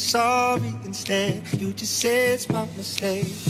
Sorry instead. You just say it's my mistake.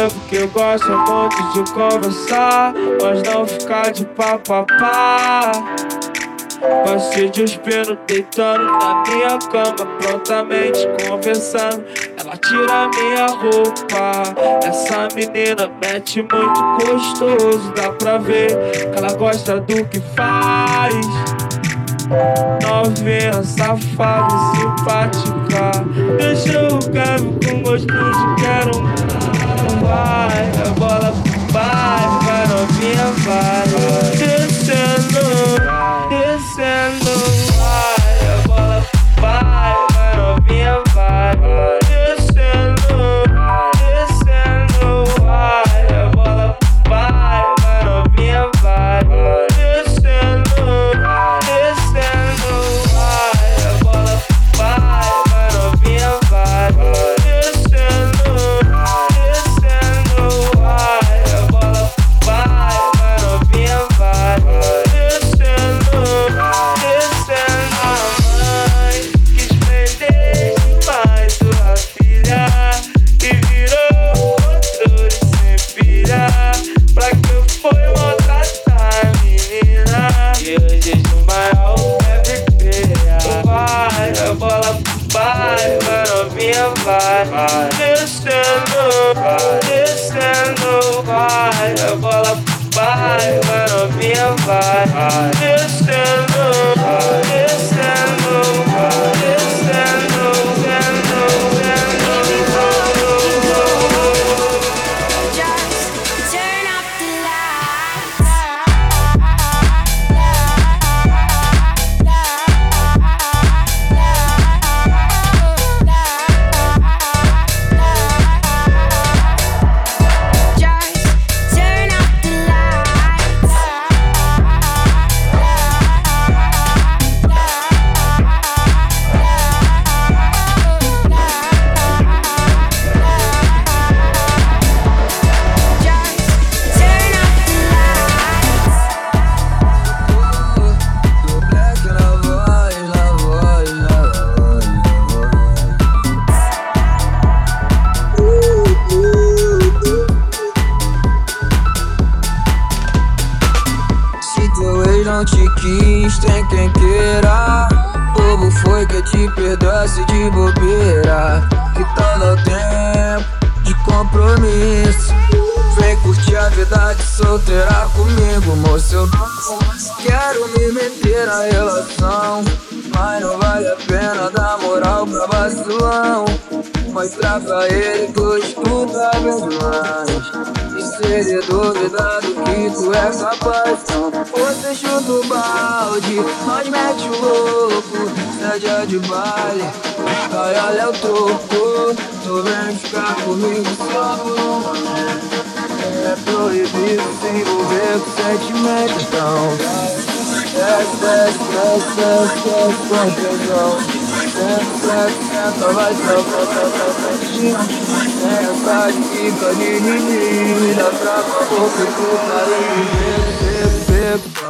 nego que gosta muito de conversar, mas não ficar de papapá. Passei de espelho deitando na minha cama, prontamente conversando. Ela tira minha roupa. Essa menina mete muito gostoso, dá pra ver que ela gosta do que faz. Novinha, safada, simpática. Deixa o carro com gosto de quero. Vai, a bola vai, vai, novinha, vai. Descendo, descendo, your vibe. olha o troco Tu vem ficar comigo só. É proibido se envolver com sentimento então Desce, desce, desce, desce, desce com tesão Senta, é senta, senta, vai, salva, salva, salva Senta de canini, dá pra boca e pro carinho Bebe, bebe, bebe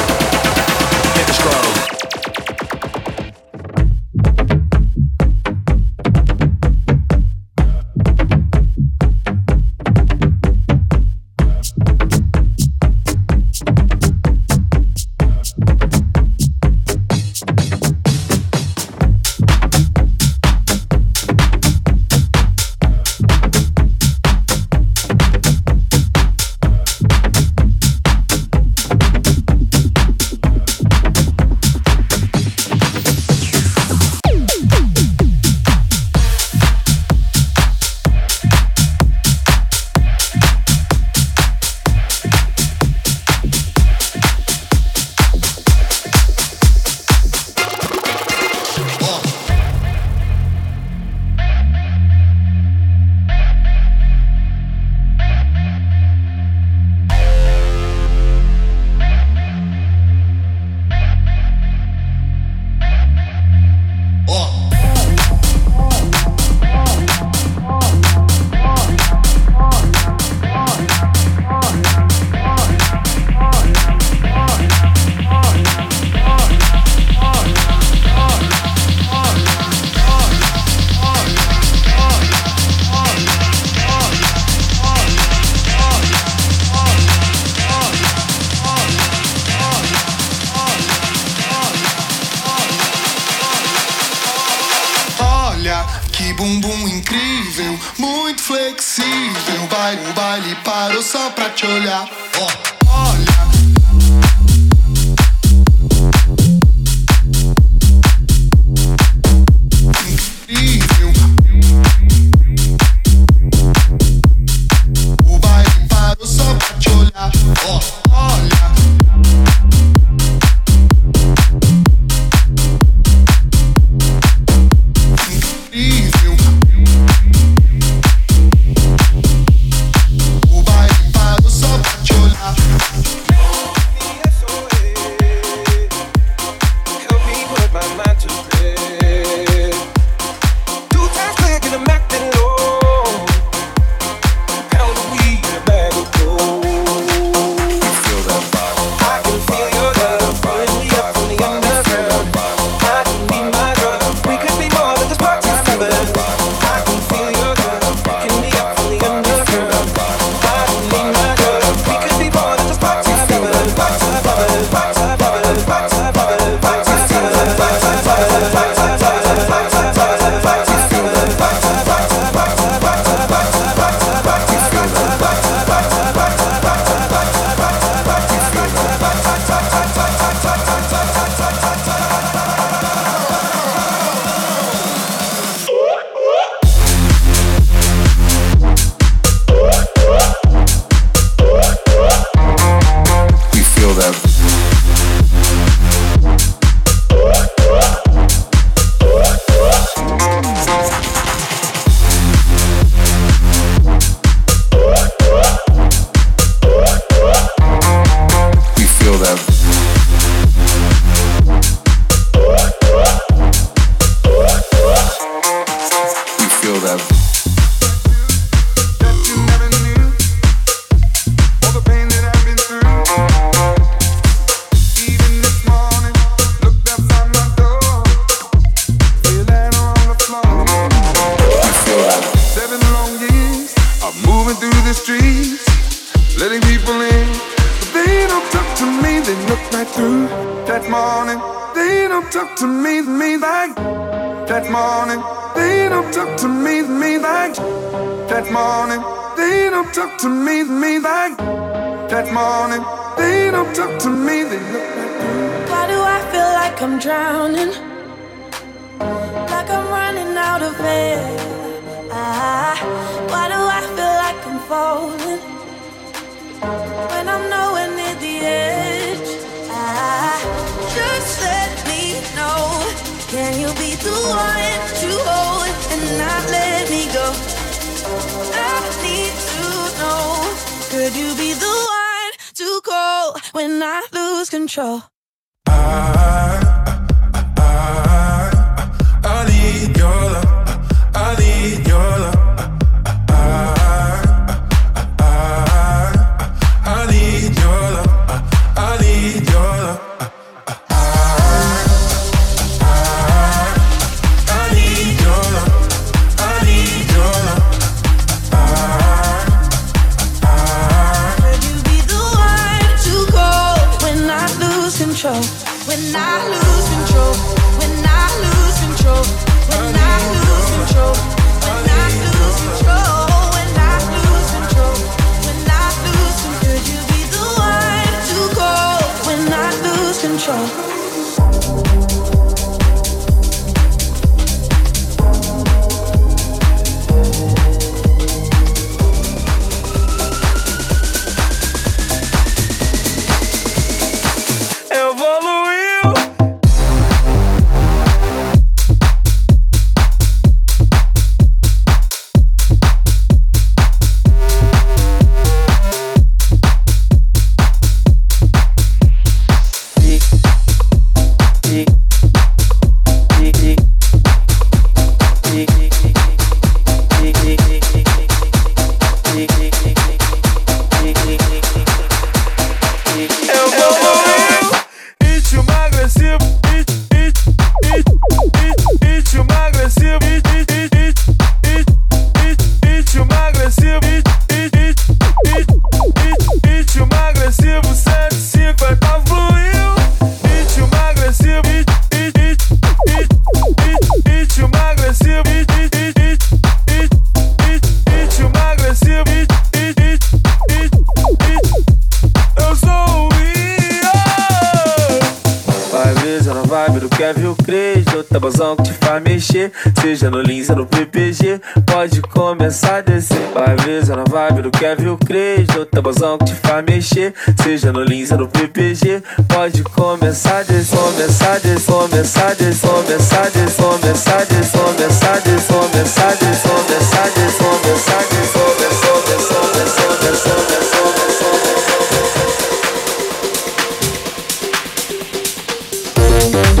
bumbum incrível, muito flexível. Vai, o baile parou só pra te olhar. Oh. Olha. Mexer Seja no Lins ou no PPG Pode começar a descer Vai brisa na vibe do Kevin Cres Do tabuzão que te faz mexer Seja no Lins ou no PPG Pode começar a descer Começar a descer Começar a descer Começar a descer Começar a descer Começar a descer Começar a descer Começar a descer Começar a descer Começar a descer Começar a descer Começar a descer When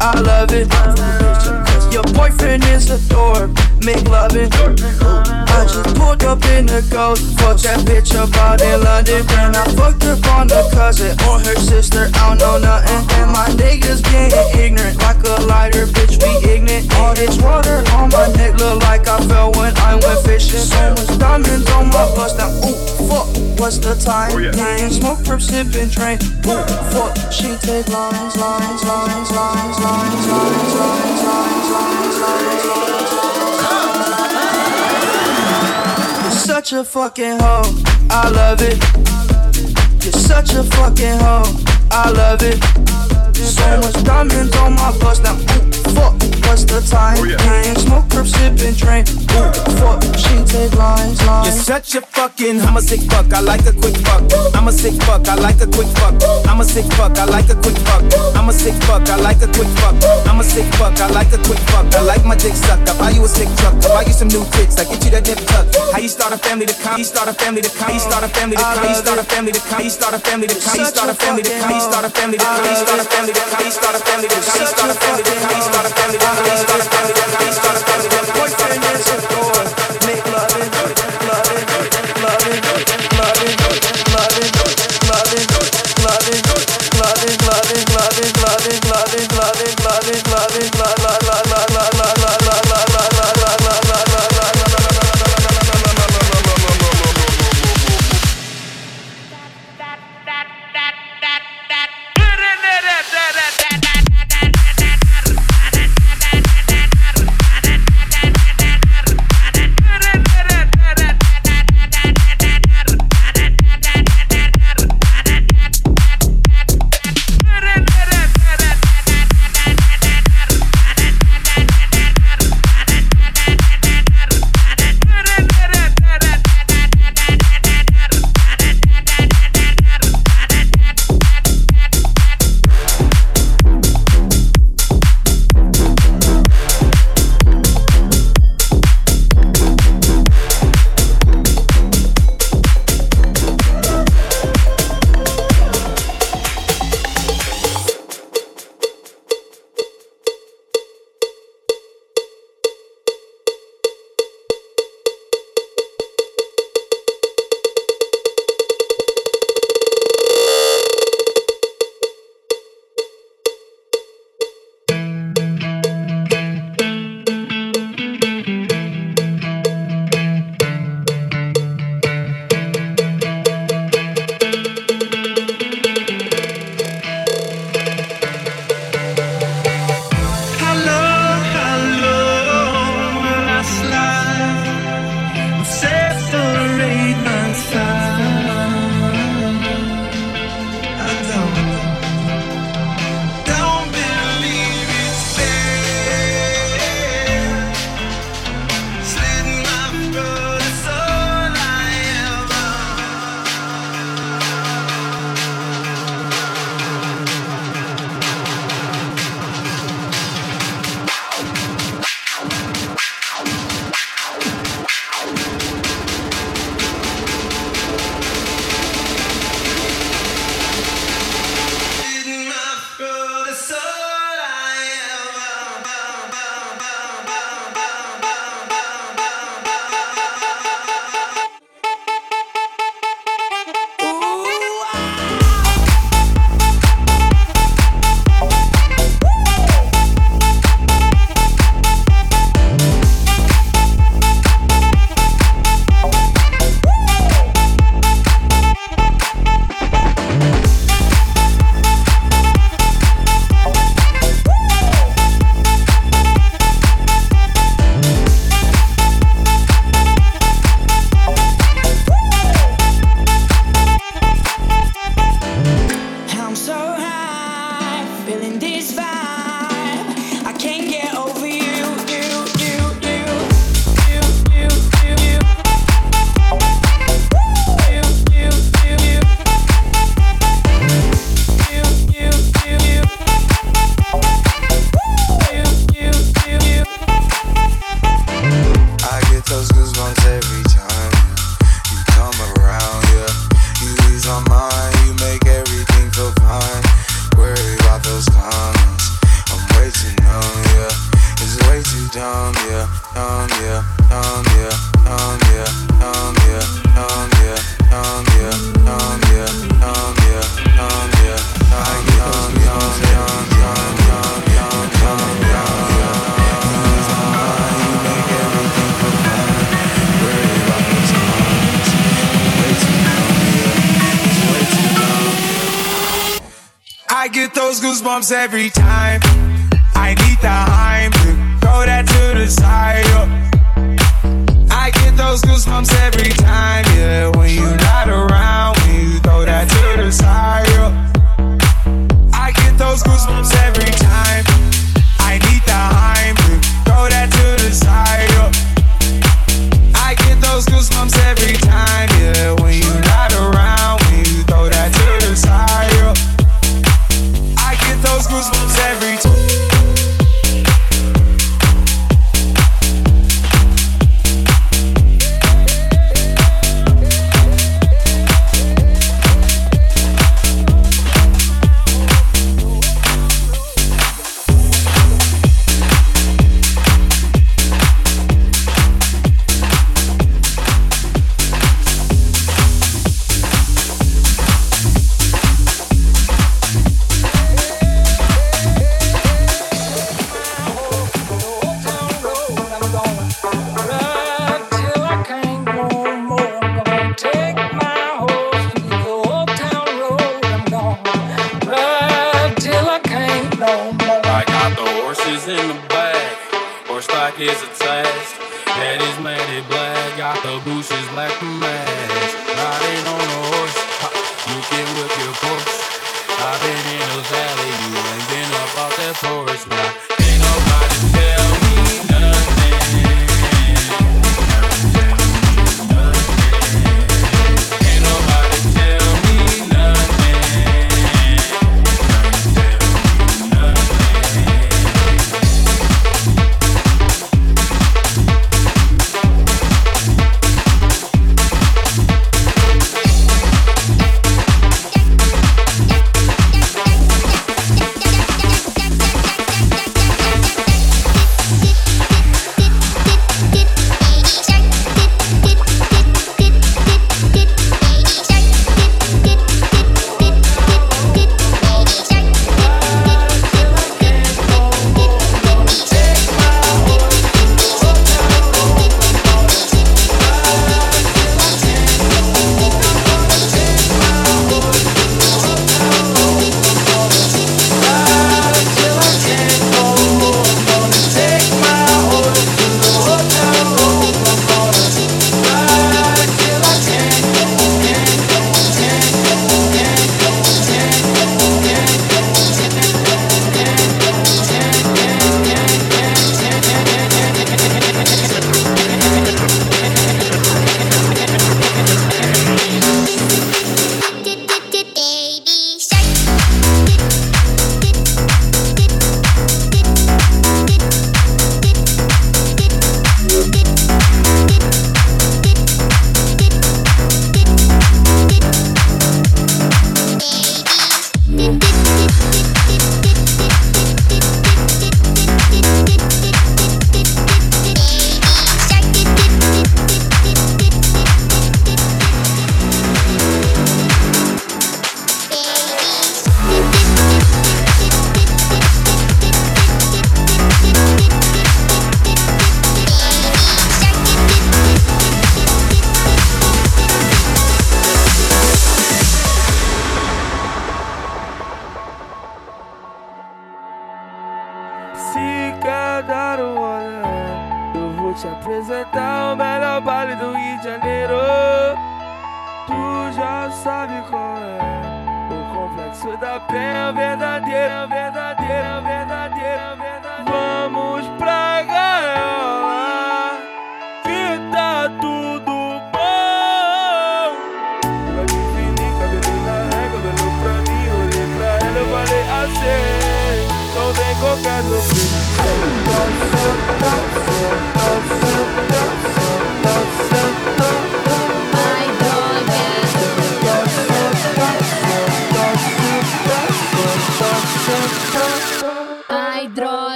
I love it. Your boyfriend is a dork. Make loving. I just pulled up in the ghost. Fuck that bitch up out in London. And I fucked up on the cousin or her sister. I don't know nothing. And my niggas getting ignorant. Like a lighter, bitch, we ignorant. All this water on my neck look like I fell when situation. So much diamonds on my bust now. Ooh, fuck, what's the time? Oh, yeah. Smoke, perp, sipping, train. Ooh, fuck, she take lines, lines, lines, lines, lines, such a fucking hoe. I love it. You're such a fucking hoe. I love it. So much diamonds on my bust now. Fuck what's the time? Oh, yeah. Can't smoke, perp, sipping, train. Ooh, fuck, she take lines, lines. You're such a fucking, I'm a sick fuck, I like a quick fuck. I'm a sick fuck, I like a quick fuck. I'm a sick fuck, I like a quick fuck. I'm a sick fuck, I like a quick fuck. I'm a sick fuck, I like a quick fuck. I like my dick sucked. I buy you a sick truck. I buy you some new tits. I get you that dip tuck. How you start a family to come? You start a family to come. You start a family to come. You start a family to come. You start a family to come. You start a family to come. You start a family to come. You start a family to come. You start a family to come. You start a family to come. You start a family to come. Stop, stop, stop,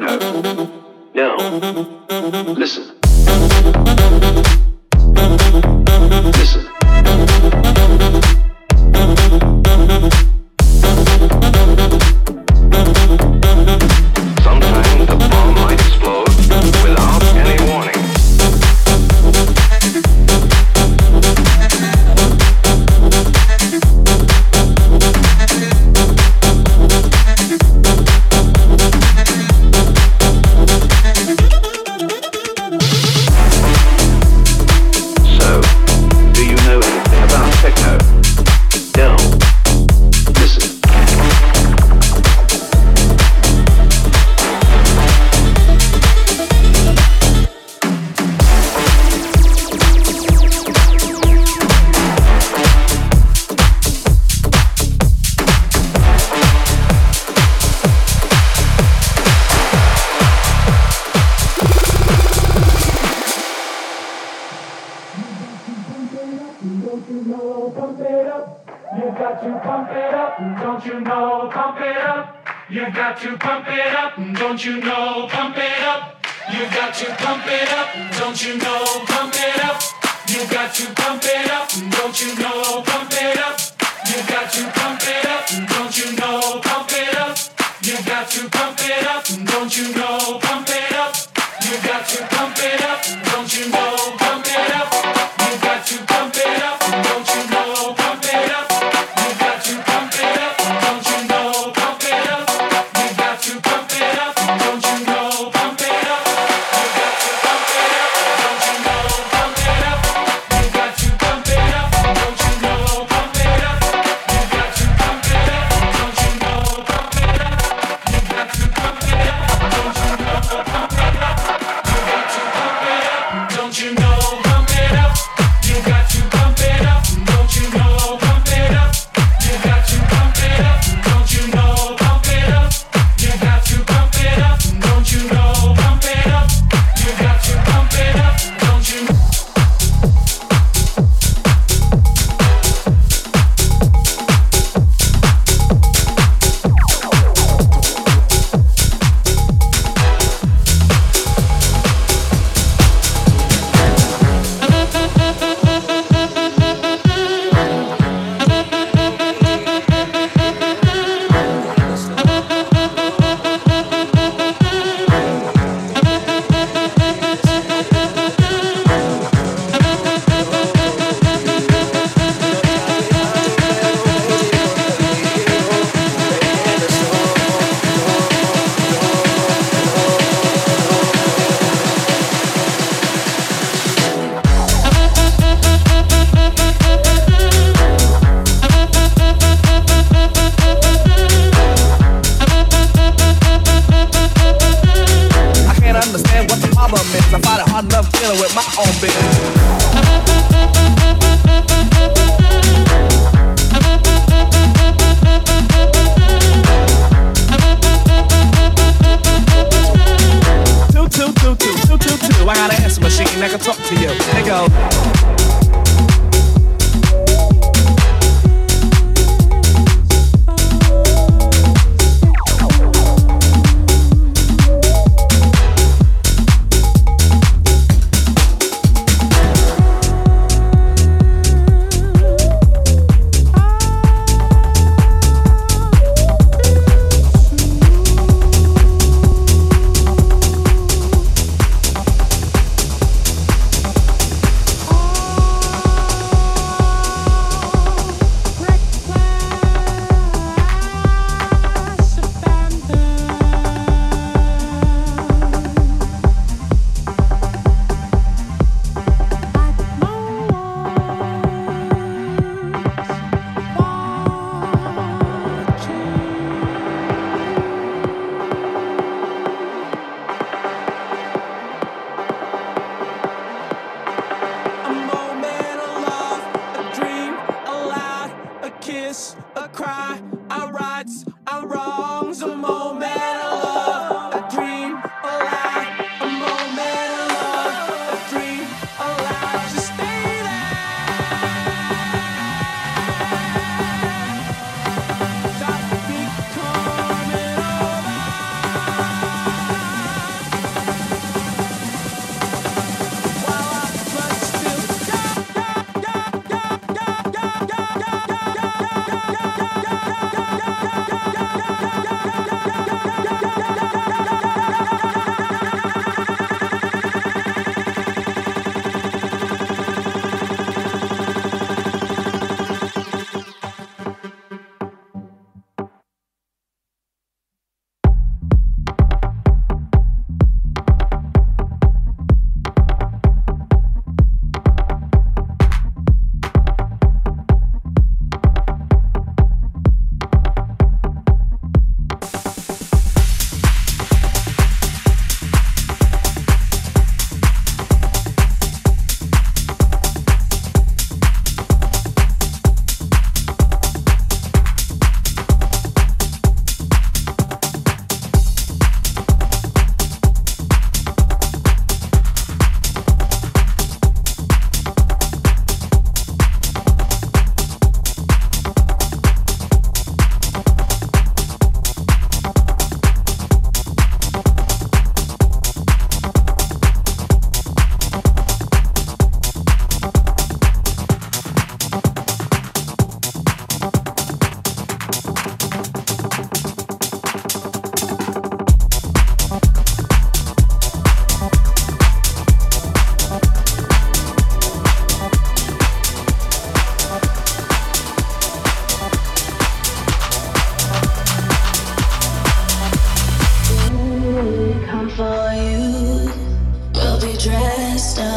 No. Listen. Listen.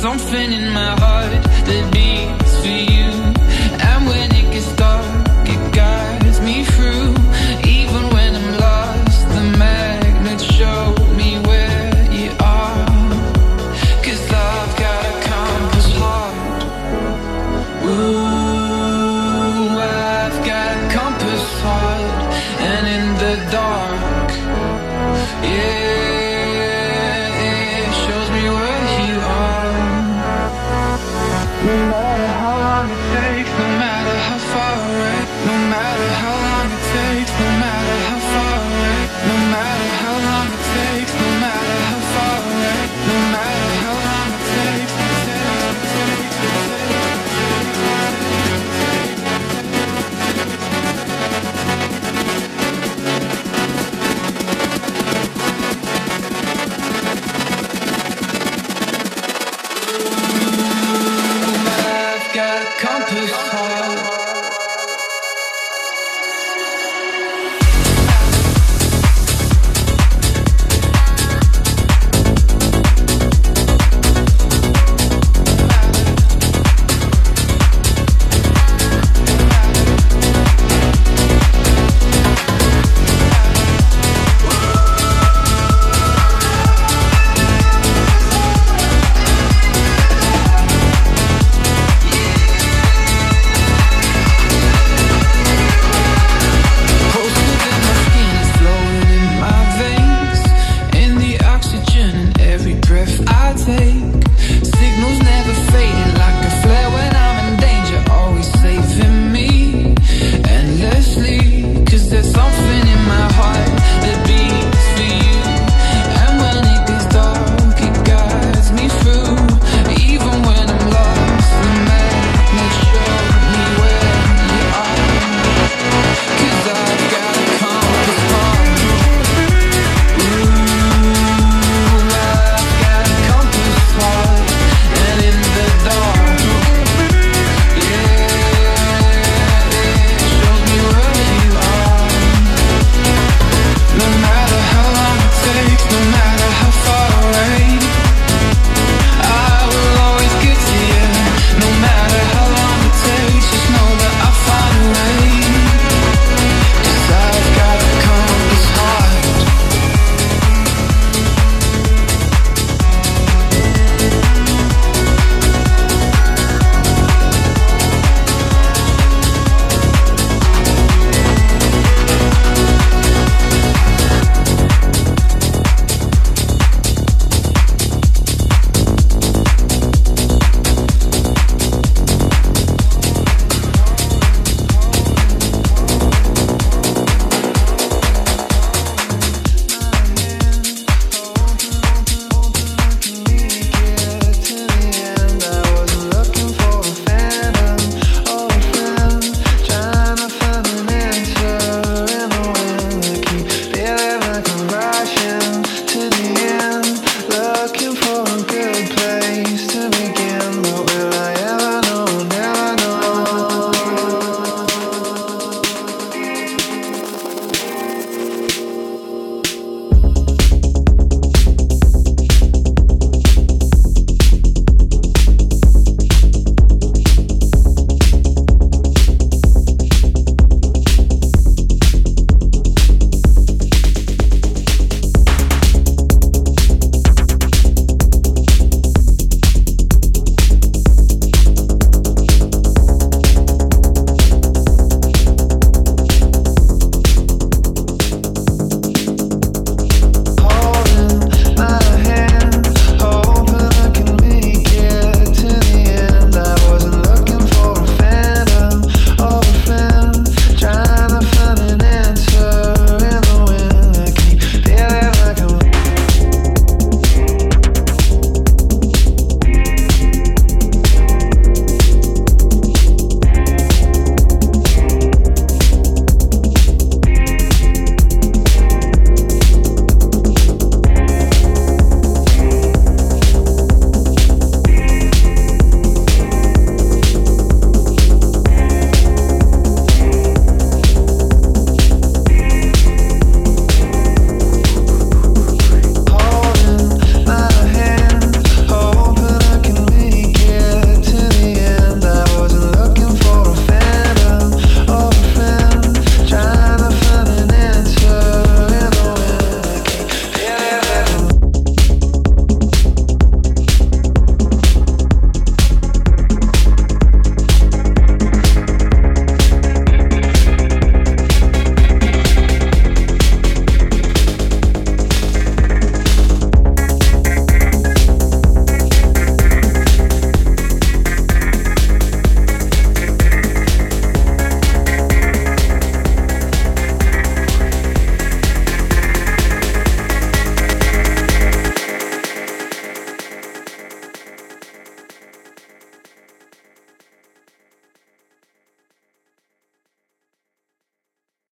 something in my heart that.